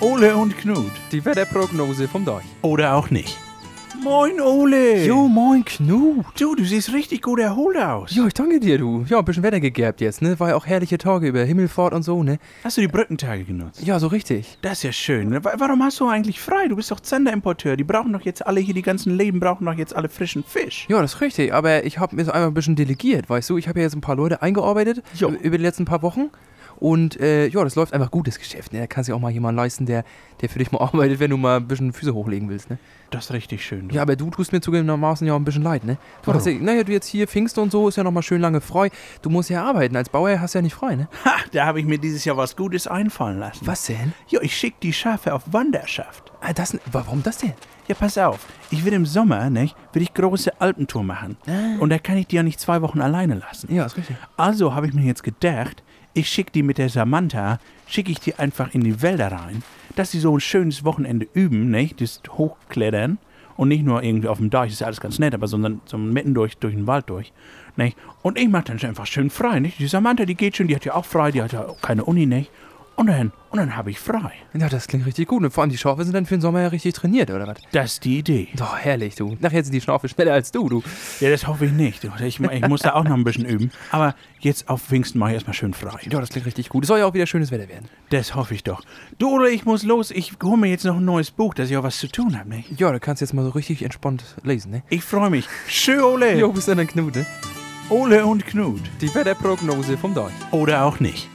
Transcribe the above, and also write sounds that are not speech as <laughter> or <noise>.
Ole und Knut. Die Wetterprognose vom Deich. Oder auch nicht. Moin, Ole. Jo, moin Knut. Du, du siehst richtig gut erholt aus. Jo, ich danke dir, du. Ja, ein bisschen Wetter gegerbt jetzt, ne? War ja auch herrliche Tage über Himmelfahrt und so, ne? Hast du die Brückentage genutzt? Ja, so richtig. Das ist ja schön. Wa- Warum hast du eigentlich frei? Du bist doch Zanderimporteur. Die brauchen doch jetzt alle hier, die ganzen Leben brauchen doch jetzt alle frischen Fisch. Ja, das ist richtig, aber ich habe mir so einfach ein bisschen delegiert, weißt du? Ich habe ja jetzt ein paar Leute eingearbeitet Jo. über die letzten paar Wochen. Und äh, ja, das läuft einfach gut, das Geschäft. Ne? Da kann sich auch mal jemand leisten, der, der für dich mal <laughs> arbeitet, wenn du mal ein bisschen Füße hochlegen willst, ne? Das ist richtig schön. Du. Ja, aber du tust mir zugegebenermaßen ja auch ein bisschen leid, ne? Du hast ja, naja, du jetzt hier Pfingst und so, ist ja noch mal schön lange frei. Du musst ja arbeiten. Als Bauer hast du ja nicht frei, ne? Ha, da habe ich mir dieses Jahr was Gutes einfallen lassen. Was denn? Ja, ich schicke die Schafe auf Wanderschaft. Ah, das, warum das denn? Ja, pass auf. Ich will im Sommer, nicht, will ich große Alpentour machen. Und da kann ich die ja nicht zwei Wochen alleine lassen. Ja, ist richtig. Also habe ich mir jetzt gedacht, ich schicke die mit der Samantha, schicke ich die einfach in die Wälder rein, dass sie so ein schönes Wochenende üben, nicht? Das Hochklettern und nicht nur irgendwie auf dem Deich, ist ja alles ganz nett, aber sondern so mitten durch, durch den Wald durch, nicht? Und ich mache dann einfach schön frei, nicht? Die Samantha, die geht schon, die hat ja auch frei, die hat ja keine Uni, nicht? Und dann, und dann habe ich frei. Ja, das klingt richtig gut. Und vor allem die Schafe sind dann für den Sommer ja richtig trainiert, oder was? Das ist die Idee. Doch, herrlich, du. Nachher sind die Schafe schneller als du, du. Ja, das hoffe ich nicht. Ich, ich muss da auch noch ein bisschen üben. Aber jetzt auf Pfingsten mache ich erstmal schön frei. Ja, das klingt richtig gut. Es soll ja auch wieder schönes Wetter werden. Das hoffe ich doch. Du, oder ich muss los. Ich hole mir jetzt noch ein neues Buch, dass ich auch was zu tun habe, nicht? Ja, du kannst jetzt mal so richtig entspannt lesen, ne? Ich freue mich. Schön, Ole. Jo, bis dann, Knut, ne? Ole und Knut. Die Wetterprognose vom Deich. Oder auch nicht.